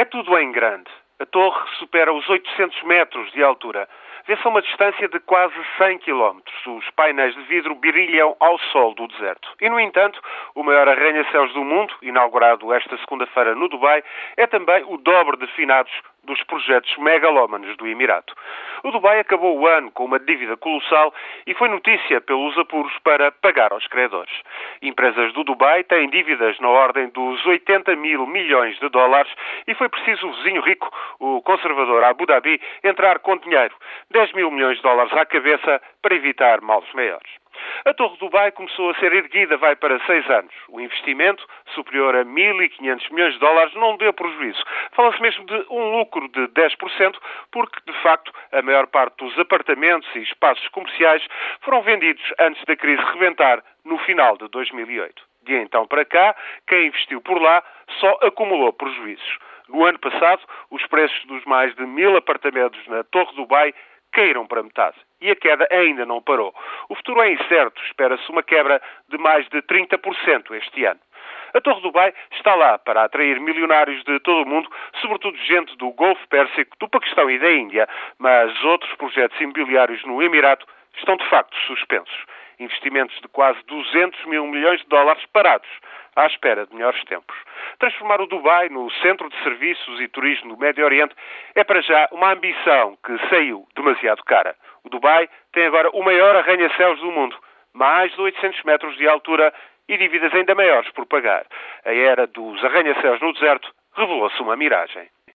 É tudo em grande. A torre supera os 800 metros de altura. Vê-se a uma distância de quase 100 quilómetros. Os painéis de vidro brilham ao sol do deserto. E, no entanto, o maior arranha-céus do mundo, inaugurado esta segunda-feira no Dubai, é também o dobro de finados dos projetos megalómanos do Emirato. O Dubai acabou o ano com uma dívida colossal e foi notícia pelos apuros para pagar aos credores. Empresas do Dubai têm dívidas na ordem dos 80 mil milhões de dólares e foi preciso o vizinho rico, o conservador Abu Dhabi, entrar com dinheiro, 10 mil milhões de dólares à cabeça, para evitar males maiores. A Torre Dubai começou a ser erguida vai para seis anos. O investimento, superior a 1.500 milhões de dólares, não deu prejuízo. Fala-se mesmo de um lucro de 10%, porque, de facto, a maior parte dos apartamentos e espaços comerciais foram vendidos antes da crise rebentar no final de 2008. De então para cá, quem investiu por lá só acumulou prejuízos. No ano passado, os preços dos mais de mil apartamentos na Torre Dubai caíram para metade. E a queda ainda não parou. O futuro é incerto. Espera-se uma quebra de mais de 30% este ano. A Torre Dubai está lá para atrair milionários de todo o mundo, sobretudo gente do Golfo Pérsico, do Paquistão e da Índia, mas outros projetos imobiliários no Emirato estão de facto suspensos. Investimentos de quase 200 mil milhões de dólares parados à espera de melhores tempos. Transformar o Dubai no centro de serviços e turismo do Médio Oriente é para já uma ambição que saiu demasiado cara. O Dubai tem agora o maior arranha-céus do mundo, mais de 800 metros de altura e dívidas ainda maiores por pagar. A era dos arranha-céus no deserto revelou-se uma miragem.